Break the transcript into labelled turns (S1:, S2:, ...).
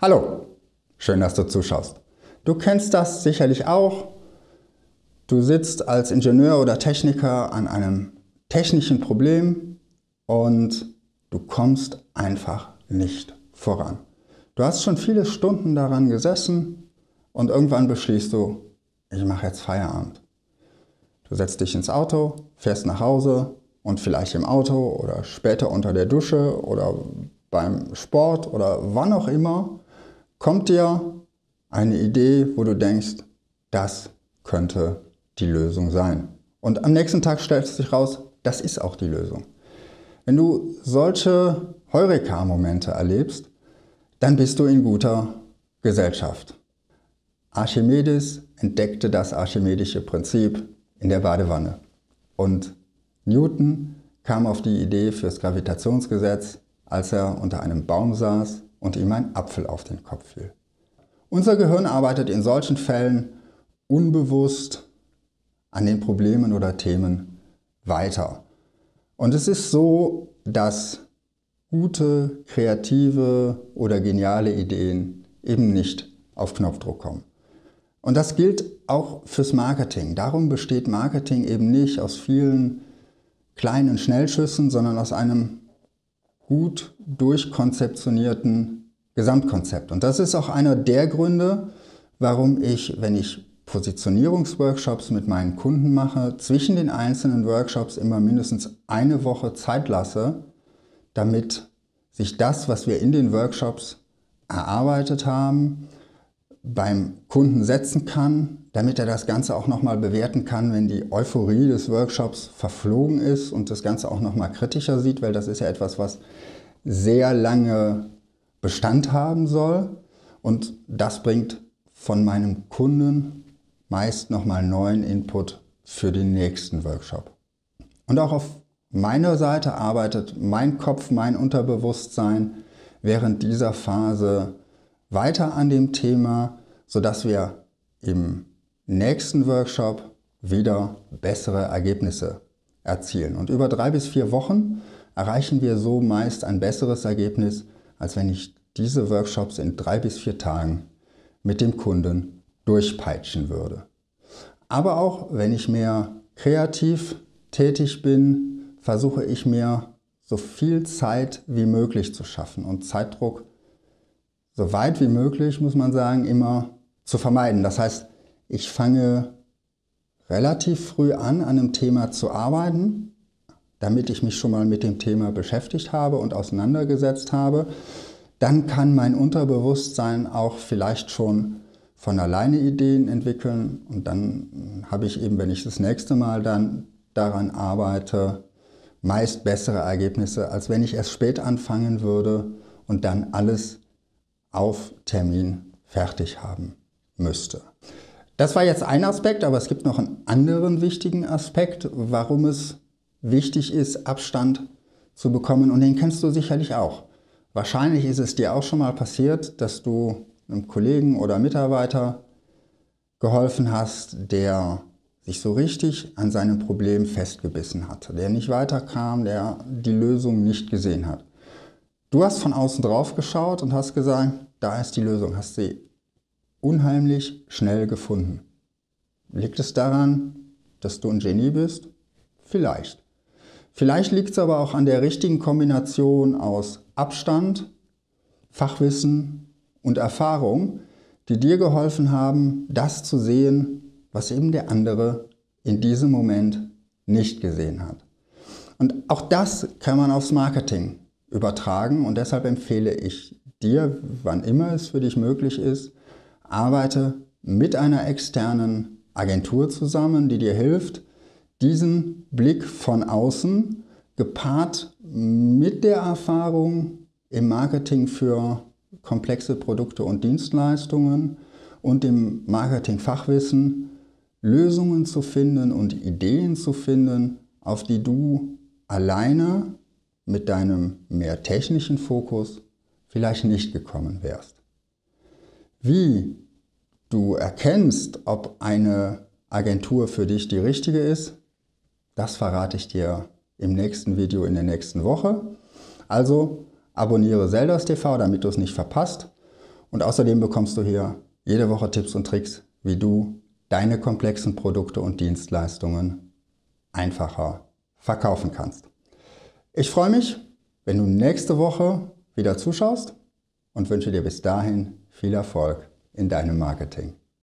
S1: Hallo, schön, dass du zuschaust. Du kennst das sicherlich auch. Du sitzt als Ingenieur oder Techniker an einem technischen Problem und du kommst einfach nicht voran. Du hast schon viele Stunden daran gesessen und irgendwann beschließt du, ich mache jetzt Feierabend. Du setzt dich ins Auto, fährst nach Hause und vielleicht im Auto oder später unter der Dusche oder beim Sport oder wann auch immer kommt dir eine Idee, wo du denkst, das könnte die Lösung sein. Und am nächsten Tag stellt sich raus, das ist auch die Lösung. Wenn du solche Heureka-Momente erlebst, dann bist du in guter Gesellschaft. Archimedes entdeckte das archimedische Prinzip in der Badewanne. Und Newton kam auf die Idee fürs Gravitationsgesetz, als er unter einem Baum saß und ihm ein Apfel auf den Kopf fiel. Unser Gehirn arbeitet in solchen Fällen unbewusst an den Problemen oder Themen weiter. Und es ist so, dass gute, kreative oder geniale Ideen eben nicht auf Knopfdruck kommen. Und das gilt auch fürs Marketing. Darum besteht Marketing eben nicht aus vielen kleinen Schnellschüssen, sondern aus einem gut durchkonzeptionierten Gesamtkonzept. Und das ist auch einer der Gründe, warum ich, wenn ich Positionierungsworkshops mit meinen Kunden mache, zwischen den einzelnen Workshops immer mindestens eine Woche Zeit lasse, damit sich das, was wir in den Workshops erarbeitet haben, beim Kunden setzen kann, damit er das Ganze auch nochmal bewerten kann, wenn die Euphorie des Workshops verflogen ist und das Ganze auch nochmal kritischer sieht, weil das ist ja etwas, was sehr lange Bestand haben soll und das bringt von meinem Kunden meist nochmal neuen Input für den nächsten Workshop. Und auch auf meiner Seite arbeitet mein Kopf, mein Unterbewusstsein während dieser Phase weiter an dem Thema, sodass wir im nächsten Workshop wieder bessere Ergebnisse erzielen. Und über drei bis vier Wochen erreichen wir so meist ein besseres Ergebnis, als wenn ich diese Workshops in drei bis vier Tagen mit dem Kunden durchpeitschen würde. Aber auch wenn ich mehr kreativ tätig bin, versuche ich mir so viel Zeit wie möglich zu schaffen und Zeitdruck so weit wie möglich, muss man sagen, immer zu vermeiden. Das heißt, ich fange relativ früh an, an einem Thema zu arbeiten, damit ich mich schon mal mit dem Thema beschäftigt habe und auseinandergesetzt habe. Dann kann mein Unterbewusstsein auch vielleicht schon von alleine Ideen entwickeln und dann habe ich eben, wenn ich das nächste Mal dann daran arbeite, meist bessere Ergebnisse, als wenn ich erst spät anfangen würde und dann alles auf Termin fertig haben müsste. Das war jetzt ein Aspekt, aber es gibt noch einen anderen wichtigen Aspekt, warum es wichtig ist, Abstand zu bekommen und den kennst du sicherlich auch. Wahrscheinlich ist es dir auch schon mal passiert, dass du einem Kollegen oder Mitarbeiter geholfen hast, der sich so richtig an seinem Problem festgebissen hat, der nicht weiterkam, der die Lösung nicht gesehen hat. Du hast von außen drauf geschaut und hast gesagt, da ist die Lösung, hast sie unheimlich schnell gefunden. Liegt es daran, dass du ein Genie bist? Vielleicht. Vielleicht liegt es aber auch an der richtigen Kombination aus Abstand, Fachwissen und Erfahrung, die dir geholfen haben, das zu sehen, was eben der andere in diesem Moment nicht gesehen hat. Und auch das kann man aufs Marketing übertragen. Und deshalb empfehle ich dir, wann immer es für dich möglich ist, arbeite mit einer externen Agentur zusammen, die dir hilft, diesen Blick von außen gepaart mit der Erfahrung im Marketing für komplexe Produkte und Dienstleistungen und dem Marketingfachwissen Lösungen zu finden und Ideen zu finden, auf die du alleine mit deinem mehr technischen Fokus vielleicht nicht gekommen wärst. Wie du erkennst, ob eine Agentur für dich die richtige ist, das verrate ich dir im nächsten Video in der nächsten Woche. Also Abonniere Zeldas TV, damit du es nicht verpasst. Und außerdem bekommst du hier jede Woche Tipps und Tricks, wie du deine komplexen Produkte und Dienstleistungen einfacher verkaufen kannst. Ich freue mich, wenn du nächste Woche wieder zuschaust und wünsche dir bis dahin viel Erfolg in deinem Marketing.